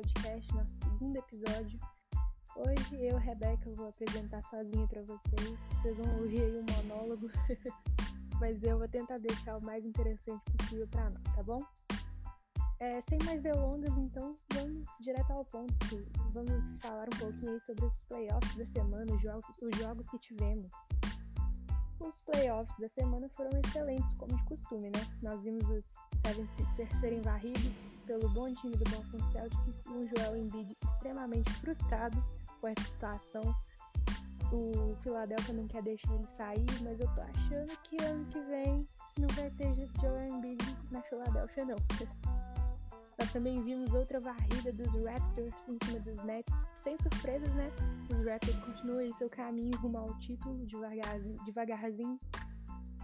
podcast, nosso segundo episódio. Hoje eu, Rebeca, vou apresentar sozinha para vocês. Vocês vão ouvir aí um monólogo, mas eu vou tentar deixar o mais interessante possível para nós, tá bom? É, sem mais delongas, então vamos direto ao ponto. Vamos falar um pouquinho aí sobre os playoffs da semana, os jogos, os jogos que tivemos. Os playoffs da semana foram excelentes, como de costume, né? Nós vimos os 76ers serem varridos pelo bom time do Boston Celtics e um Joel Embiid extremamente frustrado com essa situação. O Philadelphia não quer deixar ele sair, mas eu tô achando que ano que vem não vai ter Joel Embiid na Philadelphia, não. Nós também vimos outra varrida dos Raptors em cima dos Nets. Sem surpresas, né? Os Raptors continuam em seu caminho rumo ao título devagarzinho, devagarzinho,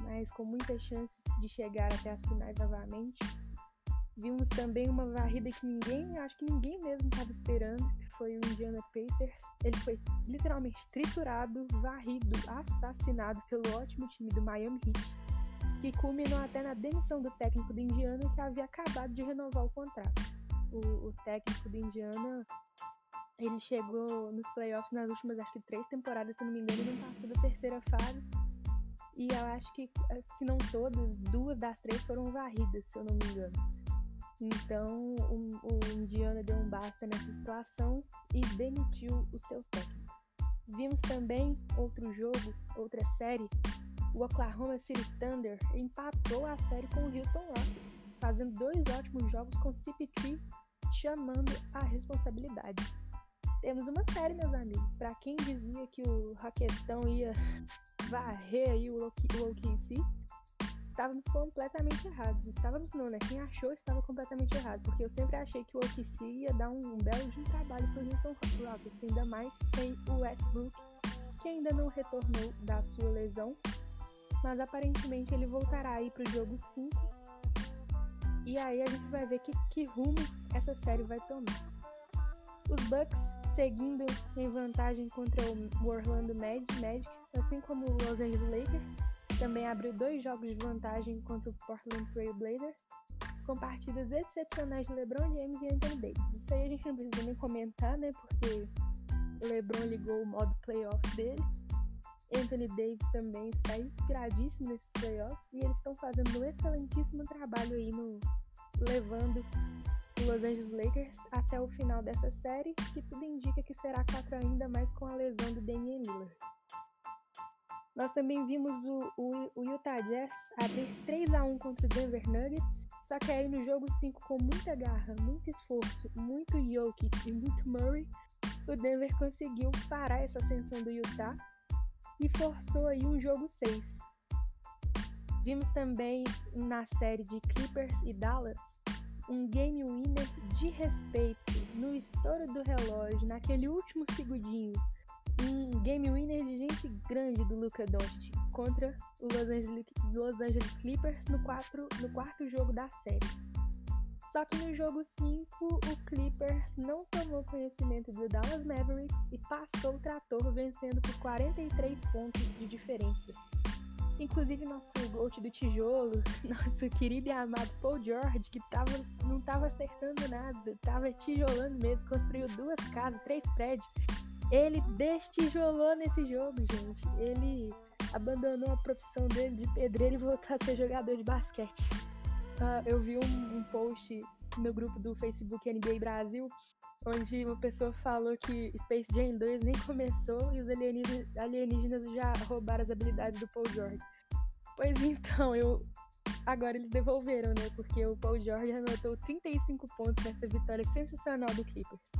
mas com muitas chances de chegar até as finais novamente. Vimos também uma varrida que ninguém, acho que ninguém mesmo estava esperando, que foi o Indiana Pacers. Ele foi literalmente triturado, varrido, assassinado pelo ótimo time do Miami Heat que culminou até na demissão do técnico do Indiana, que havia acabado de renovar o contrato. O, o técnico do Indiana, ele chegou nos playoffs nas últimas, acho que três temporadas, se não me engano, não passou da terceira fase. E eu acho que, se não todas, duas das três foram varridas, se eu não me engano. Então, o, o Indiana deu um basta nessa situação e demitiu o seu técnico. Vimos também outro jogo, outra série, o Oklahoma City Thunder empatou a série com o Houston Rockets, fazendo dois ótimos jogos com CP3 chamando a responsabilidade. Temos uma série, meus amigos. Para quem dizia que o Rocketão ia varrer aí o OKC, estávamos completamente errados. Estávamos não, né? Quem achou estava completamente errado, porque eu sempre achei que o OKC ia dar um, um belo de trabalho para o Houston Rockets, ainda mais sem o Westbrook, que ainda não retornou da sua lesão mas aparentemente ele voltará aí pro jogo 5. E aí a gente vai ver que, que rumo essa série vai tomar. Os Bucks seguindo em vantagem contra o Orlando Magic, assim como o Los Angeles Lakers, também abriu dois jogos de vantagem contra o Portland Trail Blazers, com partidas excepcionais de LeBron James e Anthony Davis. Isso aí a gente não precisa nem comentar, né? Porque o LeBron ligou o modo playoff dele. Anthony Davis também está inspiradíssimo nesses playoffs e eles estão fazendo um excelentíssimo trabalho aí no levando o Los Angeles Lakers até o final dessa série, que tudo indica que será quatro ainda mais com a lesão do Damian Lillard. Nós também vimos o, o, o Utah Jazz abrir 3 a 1 contra o Denver Nuggets, só que aí no jogo 5 com muita garra, muito esforço, muito Jokic e muito Murray, o Denver conseguiu parar essa ascensão do Utah e forçou aí um jogo 6. Vimos também na série de Clippers e Dallas um game winner de respeito no estouro do relógio, naquele último segundinho. Um game winner de gente grande do Luca Doncic contra o Los Angeles, Los Angeles Clippers no, quatro, no quarto jogo da série. Só que no jogo 5, o Clippers não tomou conhecimento do Dallas Mavericks e passou o trator vencendo por 43 pontos de diferença. Inclusive nosso GOAT do tijolo, nosso querido e amado Paul George, que tava, não estava acertando nada, estava tijolando mesmo, construiu duas casas, três prédios. Ele destijolou nesse jogo, gente. Ele abandonou a profissão dele de pedreiro e voltou a ser jogador de basquete. Uh, eu vi um, um, post no grupo do Facebook NBA Brasil, onde uma pessoa falou que Space Jam 2 nem começou e os alienígenas, alienígenas já roubaram as habilidades do Paul George. Pois então, eu agora eles devolveram, né? Porque o Paul George anotou 35 pontos nessa vitória sensacional do Clippers.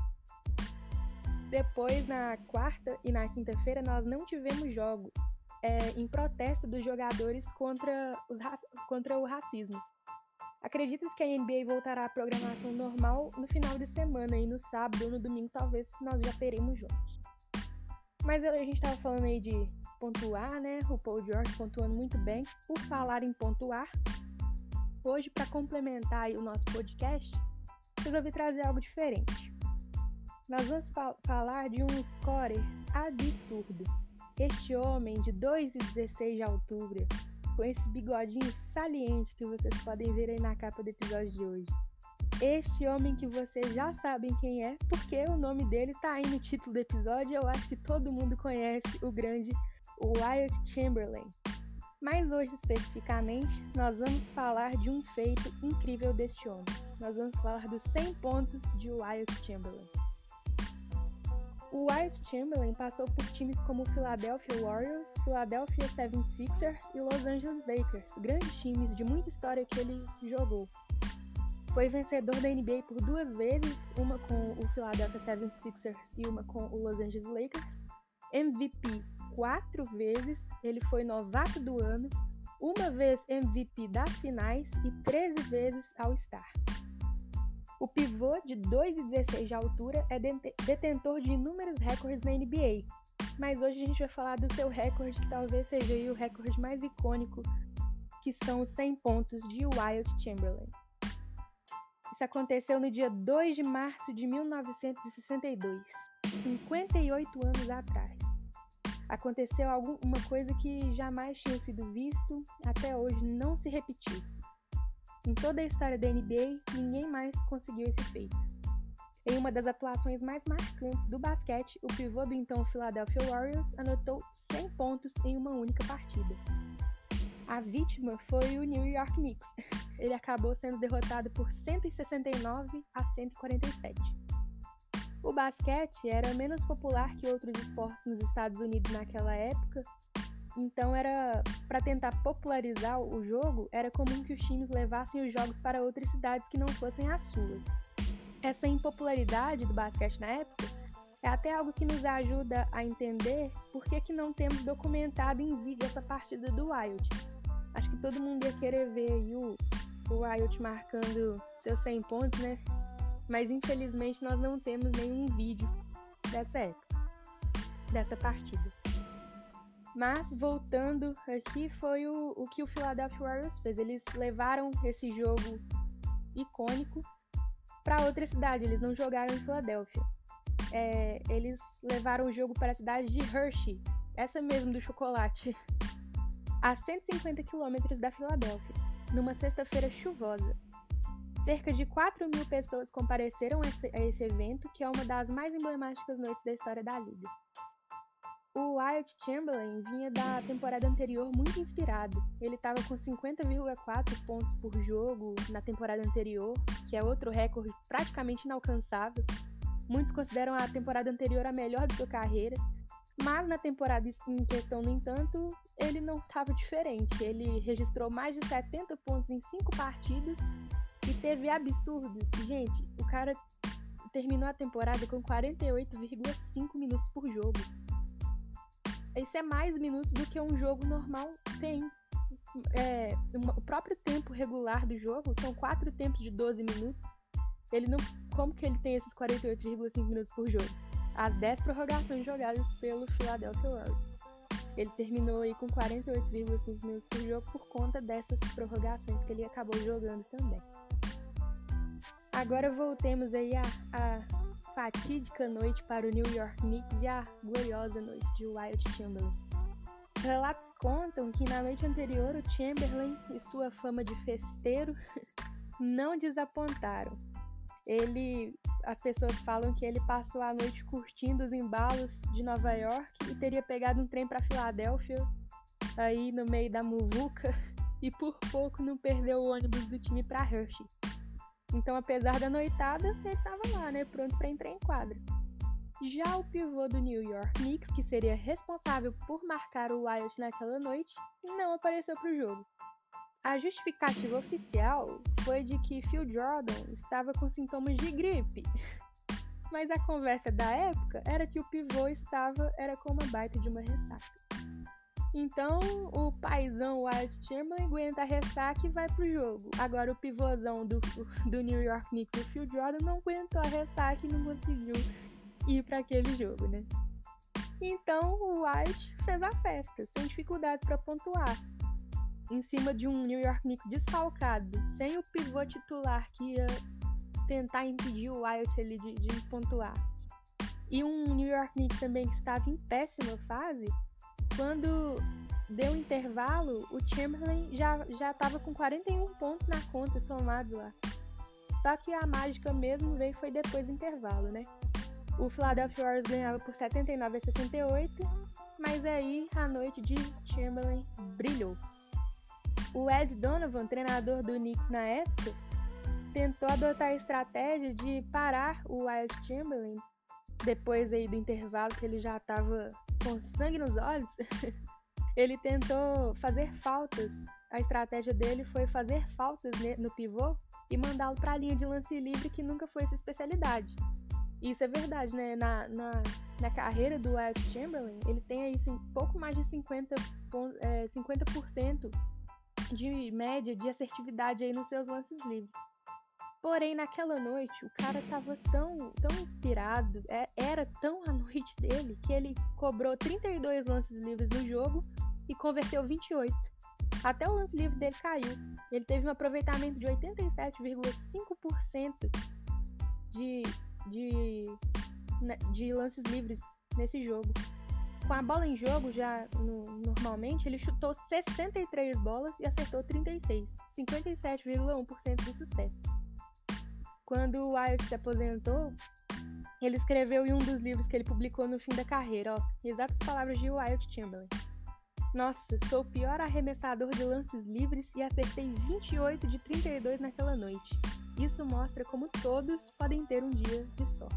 Depois, na quarta e na quinta-feira, nós não tivemos jogos é, em protesto dos jogadores contra, os, contra o racismo. Acredita-se que a NBA voltará à programação normal no final de semana e no sábado ou no domingo talvez nós já teremos jogos. Mas a gente estava falando aí de pontuar, né? O Paul George pontuando muito bem. Por falar em pontuar, hoje para complementar o nosso podcast, resolvi trazer algo diferente. Nós vamos falar de um scorer absurdo. Este homem de 2,16 de altura, com esse bigodinho saliente que vocês podem ver aí na capa do episódio de hoje. Este homem que vocês já sabem quem é, porque o nome dele tá aí no título do episódio, eu acho que todo mundo conhece o grande Wyatt Chamberlain. Mas hoje especificamente, nós vamos falar de um feito incrível deste homem. Nós vamos falar dos 100 pontos de Wyatt Chamberlain. O Wyatt Chamberlain passou por times como Philadelphia Warriors, Philadelphia 76ers e Los Angeles Lakers, grandes times de muita história que ele jogou. Foi vencedor da NBA por duas vezes, uma com o Philadelphia 76ers e uma com o Los Angeles Lakers. MVP quatro vezes, ele foi novato do ano, uma vez MVP das finais e 13 vezes All-Star. O pivô de 2,16 de altura é detentor de inúmeros recordes na NBA, mas hoje a gente vai falar do seu recorde, que talvez seja o recorde mais icônico, que são os 100 pontos de Wild Chamberlain. Isso aconteceu no dia 2 de março de 1962, 58 anos atrás. Aconteceu alguma coisa que jamais tinha sido visto, até hoje não se repetiu. Em toda a história da NBA, ninguém mais conseguiu esse feito. Em uma das atuações mais marcantes do basquete, o pivô do então Philadelphia Warriors anotou 100 pontos em uma única partida. A vítima foi o New York Knicks. Ele acabou sendo derrotado por 169 a 147. O basquete era menos popular que outros esportes nos Estados Unidos naquela época então era para tentar popularizar o jogo, era comum que os times levassem os jogos para outras cidades que não fossem as suas. Essa impopularidade do basquete na época é até algo que nos ajuda a entender por que, que não temos documentado em vídeo essa partida do Wild. Acho que todo mundo ia querer ver o, o Wild marcando seus 100 pontos, né? Mas infelizmente nós não temos nenhum vídeo dessa época, dessa partida. Mas voltando aqui, foi o, o que o Philadelphia Warriors fez. Eles levaram esse jogo icônico para outra cidade. Eles não jogaram em Filadélfia. É, eles levaram o jogo para a cidade de Hershey, essa mesmo do chocolate, a 150 quilômetros da Filadélfia, numa sexta-feira chuvosa. Cerca de 4 mil pessoas compareceram a esse evento, que é uma das mais emblemáticas noites da história da liga. O Wyatt Chamberlain vinha da temporada anterior muito inspirado. Ele estava com 50,4 pontos por jogo na temporada anterior, que é outro recorde praticamente inalcançável. Muitos consideram a temporada anterior a melhor de sua carreira, mas na temporada em questão, no entanto, ele não estava diferente. Ele registrou mais de 70 pontos em 5 partidas e teve absurdos. Gente, o cara terminou a temporada com 48,5 minutos por jogo. Isso é mais minutos do que um jogo normal tem. É, o próprio tempo regular do jogo são quatro tempos de 12 minutos. Ele não. Como que ele tem esses 48,5 minutos por jogo? As 10 prorrogações jogadas pelo Philadelphia Warriors. Ele terminou aí com 48,5 minutos por jogo por conta dessas prorrogações que ele acabou jogando também. Agora voltemos aí a, a fatídica noite para o New York Knicks e a gloriosa noite de Wild Chamberlain. Relatos contam que na noite anterior o Chamberlain e sua fama de festeiro não desapontaram. Ele, as pessoas falam que ele passou a noite curtindo os embalos de Nova York e teria pegado um trem para Filadélfia, aí no meio da muvuca, e por pouco não perdeu o ônibus do time para Hershey. Então, apesar da noitada, ele estava lá, né, pronto para entrar em quadra. Já o pivô do New York Knicks, que seria responsável por marcar o Wyatt naquela noite, não apareceu para o jogo. A justificativa oficial foi de que Phil Jordan estava com sintomas de gripe. Mas a conversa da época era que o pivô estava era com uma baita de uma ressaca. Então, o paizão Wyatt Chamberlain aguenta a ressaca e vai pro jogo. Agora, o pivôzão do, do New York Knicks, o Phil Jordan, não aguentou a ressaca e não conseguiu ir para aquele jogo, né? Então, o White fez a festa, sem dificuldades para pontuar. Em cima de um New York Knicks desfalcado, sem o pivô titular que ia tentar impedir o Wyatt ali de, de pontuar. E um New York Knicks também que estava em péssima fase, quando deu um intervalo, o Chamberlain já já estava com 41 pontos na conta somado lá. Só que a mágica mesmo veio foi depois do intervalo, né? O Philadelphia Warriors ganhava por 79 a 68, mas aí a noite de Chamberlain brilhou. O Ed Donovan, treinador do Knicks na época, tentou adotar a estratégia de parar o Wild Chamberlain depois aí do intervalo que ele já estava com sangue nos olhos. ele tentou fazer faltas. A estratégia dele foi fazer faltas no pivô e mandá-lo para a linha de lance livre, que nunca foi sua especialidade. Isso é verdade, né? Na, na, na carreira do Wild Chamberlain, ele tem aí sim, pouco mais de 50%, é, 50 de média de assertividade aí nos seus lances livres. Porém, naquela noite, o cara tava tão, tão inspirado, é, era tão a noite dele, que ele cobrou 32 lances livres no jogo e converteu 28. Até o lance livre dele caiu. Ele teve um aproveitamento de 87,5% de, de, né, de lances livres nesse jogo. Com a bola em jogo, já no, normalmente, ele chutou 63 bolas e acertou 36, 57,1% de sucesso. Quando o Wyatt se aposentou, ele escreveu em um dos livros que ele publicou no fim da carreira, ó, exatas palavras de Wyatt Chamberlain. Nossa, sou o pior arremessador de lances livres e acertei 28 de 32 naquela noite. Isso mostra como todos podem ter um dia de sorte.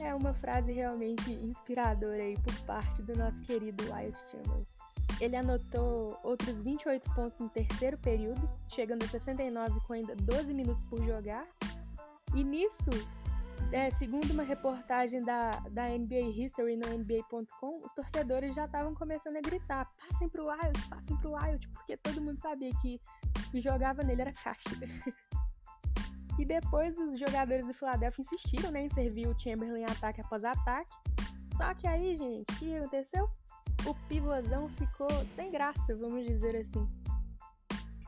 É uma frase realmente inspiradora aí por parte do nosso querido Wyatt Chamberlain. Ele anotou outros 28 pontos no terceiro período, chegando a 69 com ainda 12 minutos por jogar. E nisso, é, segundo uma reportagem da, da NBA History no NBA.com, os torcedores já estavam começando a gritar: passem pro Wild, passem pro Wild, porque todo mundo sabia que jogava nele era caixa. E depois os jogadores do Philadelphia insistiram né, em servir o Chamberlain ataque após ataque. Só que aí, gente, o que aconteceu? O pivôzão ficou sem graça, vamos dizer assim.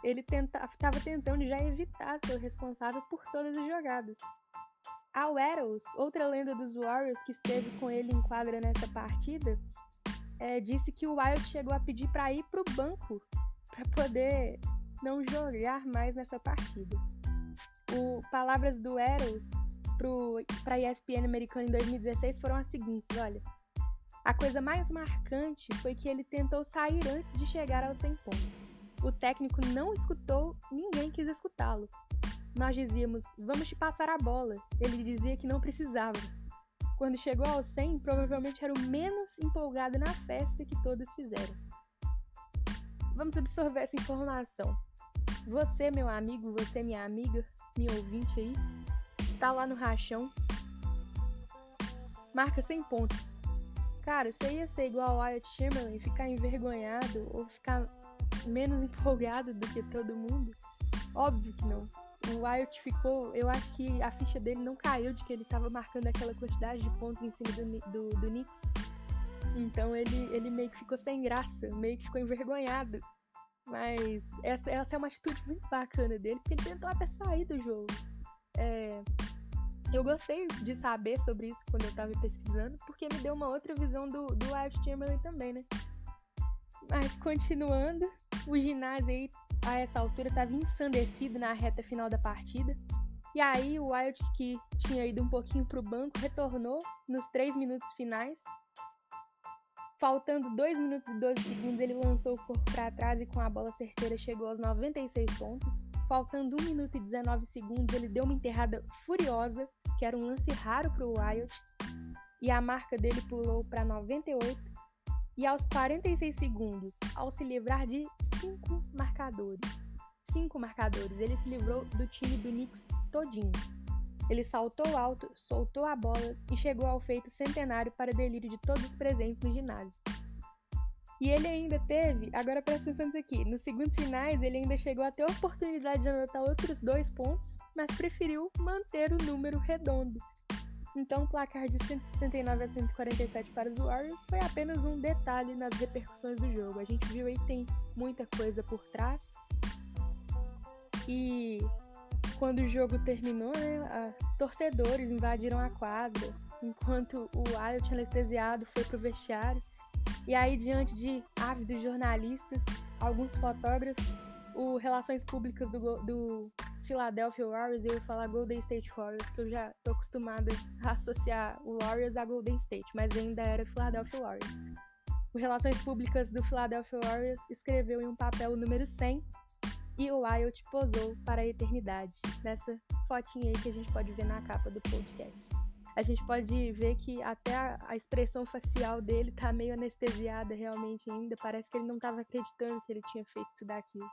Ele estava tentando já evitar ser o responsável por todas as jogadas. Al Eros, outra lenda dos Warriors que esteve com ele em quadra nessa partida, é, disse que o Wild chegou a pedir para ir para o banco para poder não jogar mais nessa partida. O, palavras do Eros para a ESPN americana em 2016 foram as seguintes: olha, a coisa mais marcante foi que ele tentou sair antes de chegar aos 100 pontos. O técnico não escutou, ninguém quis escutá-lo. Nós dizíamos, vamos te passar a bola. Ele dizia que não precisava. Quando chegou aos 100, provavelmente era o menos empolgado na festa que todos fizeram. Vamos absorver essa informação. Você, meu amigo, você, minha amiga, minha ouvinte aí, tá lá no rachão, marca 100 pontos. Cara, você ia ser igual ao Wyatt Chamberlain, ficar envergonhado ou ficar menos empolgado do que todo mundo? Óbvio que não. O Wyatt ficou, eu acho que a ficha dele não caiu de que ele tava marcando aquela quantidade de pontos em cima do, do, do Knicks. Então ele, ele meio que ficou sem graça, meio que ficou envergonhado. Mas essa, essa é uma atitude muito bacana dele, porque ele tentou até sair do jogo. É, eu gostei de saber sobre isso quando eu tava pesquisando, porque me deu uma outra visão do, do Wild Chamberlain também, né? Mas continuando, o ginásio aí, a essa altura, estava ensandecido na reta final da partida. E aí o Wild, que tinha ido um pouquinho pro banco, retornou nos três minutos finais Faltando 2 minutos e 12 segundos, ele lançou o corpo para trás e com a bola certeira chegou aos 96 pontos. Faltando 1 minuto e 19 segundos, ele deu uma enterrada furiosa, que era um lance raro para o Wild, e a marca dele pulou para 98. E aos 46 segundos, ao se livrar de 5 marcadores, 5 marcadores, ele se livrou do time do Knicks todinho. Ele saltou alto, soltou a bola e chegou ao feito centenário para delírio de todos os presentes no ginásio. E ele ainda teve, agora presta atenção nisso aqui, nos segundos finais ele ainda chegou a ter a oportunidade de anotar outros dois pontos, mas preferiu manter o número redondo. Então o placar de 169 a 147 para os Warriors foi apenas um detalhe nas repercussões do jogo. A gente viu aí que tem muita coisa por trás. E quando o jogo terminou, né, torcedores invadiram a quadra, enquanto o Wild anestesiado foi pro vestiário. E aí, diante de ávidos jornalistas, alguns fotógrafos, o Relações Públicas do, do Philadelphia Warriors, eu ia falar Golden State Warriors, porque eu já tô acostumada a associar o Warriors a Golden State, mas ainda era Philadelphia Warriors. O Relações Públicas do Philadelphia Warriors escreveu em um papel o número 100 e o Wild posou para a eternidade, nessa fotinha aí que a gente pode ver na capa do podcast. A gente pode ver que até a, a expressão facial dele tá meio anestesiada realmente ainda, parece que ele não estava acreditando que ele tinha feito tudo aquilo.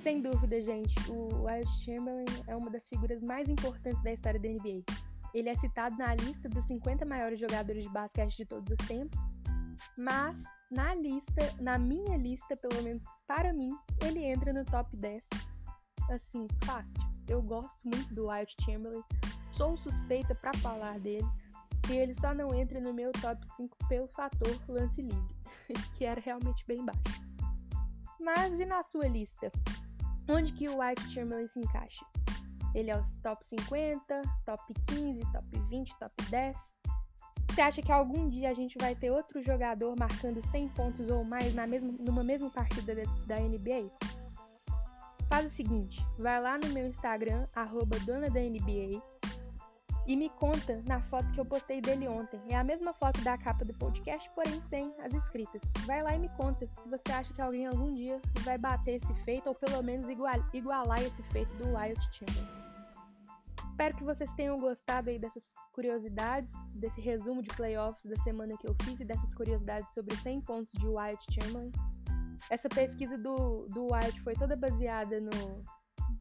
Sem dúvida, gente, o Wild Chamberlain é uma das figuras mais importantes da história da NBA. Ele é citado na lista dos 50 maiores jogadores de basquete de todos os tempos, mas na lista, na minha lista, pelo menos para mim, ele entra no top 10. Assim, fácil. Eu gosto muito do Wild Chamberlain, sou suspeita para falar dele, e ele só não entra no meu top 5 pelo fator lance livre, que era realmente bem baixo. Mas e na sua lista? Onde que o White Chamberlain se encaixa? Ele é os top 50, top 15, top 20, top 10? Você acha que algum dia a gente vai ter outro jogador marcando 100 pontos ou mais na mesma, numa mesma partida da NBA? Faz o seguinte, vai lá no meu Instagram, arroba dona da NBA, e me conta na foto que eu postei dele ontem. É a mesma foto da capa do podcast, porém sem as escritas. Vai lá e me conta se você acha que alguém algum dia vai bater esse feito ou pelo menos igual, igualar esse feito do Wild Chamberlain. Espero que vocês tenham gostado aí dessas curiosidades, desse resumo de playoffs da semana que eu fiz e dessas curiosidades sobre 100 pontos de Wild Chamberlain. Essa pesquisa do, do Wild foi toda baseada no,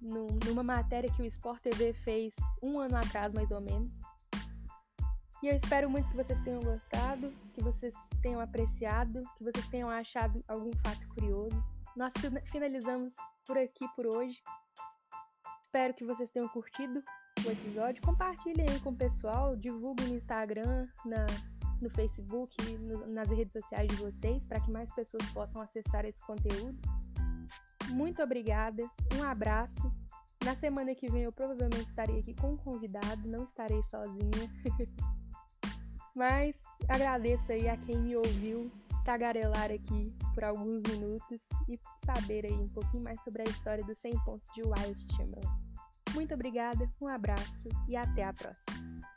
numa matéria que o Sport TV fez um ano atrás, mais ou menos. E eu espero muito que vocês tenham gostado, que vocês tenham apreciado, que vocês tenham achado algum fato curioso. Nós finalizamos por aqui por hoje. Espero que vocês tenham curtido o episódio. Compartilhem aí com o pessoal, divulguem no Instagram, na, no Facebook, no, nas redes sociais de vocês, para que mais pessoas possam acessar esse conteúdo. Muito obrigada, um abraço. Na semana que vem eu provavelmente estarei aqui com um convidado, não estarei sozinha. Mas agradeço aí a quem me ouviu tagarelar aqui por alguns minutos e saber aí um pouquinho mais sobre a história dos 100 pontos de Wild Chamberlain. Muito obrigada, um abraço e até a próxima.